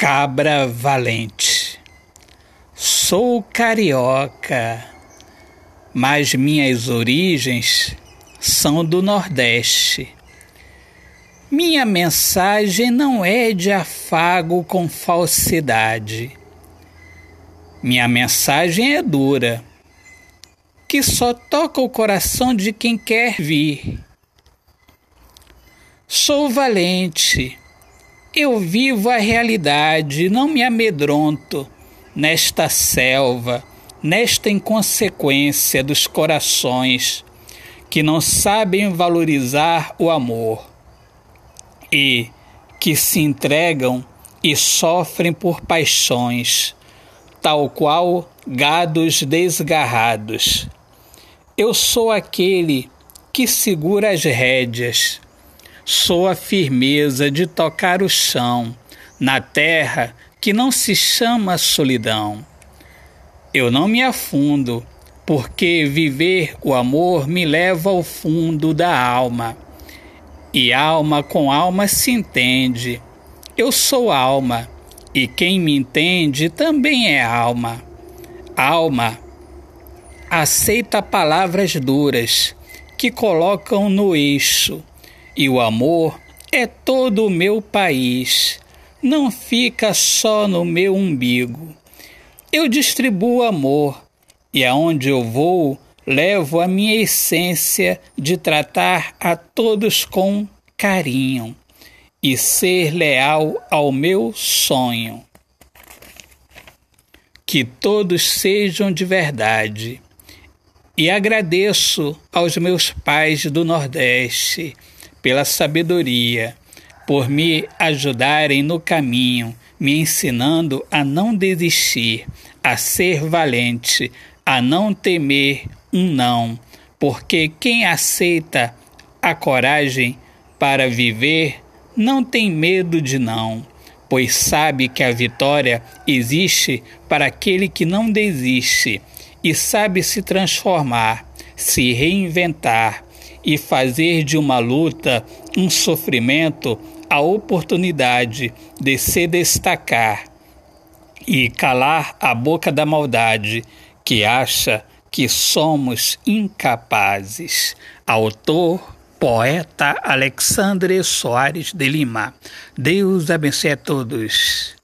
Cabra Valente. Sou carioca, mas minhas origens são do Nordeste. Minha mensagem não é de afago com falsidade. Minha mensagem é dura, que só toca o coração de quem quer vir. Sou valente eu vivo a realidade, não me amedronto nesta selva, nesta inconsequência dos corações que não sabem valorizar o amor e que se entregam e sofrem por paixões, tal qual gados desgarrados. Eu sou aquele que segura as rédeas sou a firmeza de tocar o chão na terra que não se chama solidão. Eu não me afundo, porque viver o amor me leva ao fundo da alma. E alma com alma se entende. Eu sou alma, e quem me entende também é alma. Alma aceita palavras duras que colocam no eixo e o amor é todo o meu país, não fica só no meu umbigo. Eu distribuo amor, e aonde eu vou, levo a minha essência de tratar a todos com carinho e ser leal ao meu sonho. Que todos sejam de verdade. E agradeço aos meus pais do Nordeste pela sabedoria, por me ajudarem no caminho, me ensinando a não desistir, a ser valente, a não temer um não, porque quem aceita a coragem para viver não tem medo de não, pois sabe que a vitória existe para aquele que não desiste e sabe se transformar, se reinventar e fazer de uma luta, um sofrimento, a oportunidade de se destacar e calar a boca da maldade que acha que somos incapazes. Autor, poeta Alexandre Soares de Lima. Deus abençoe a todos.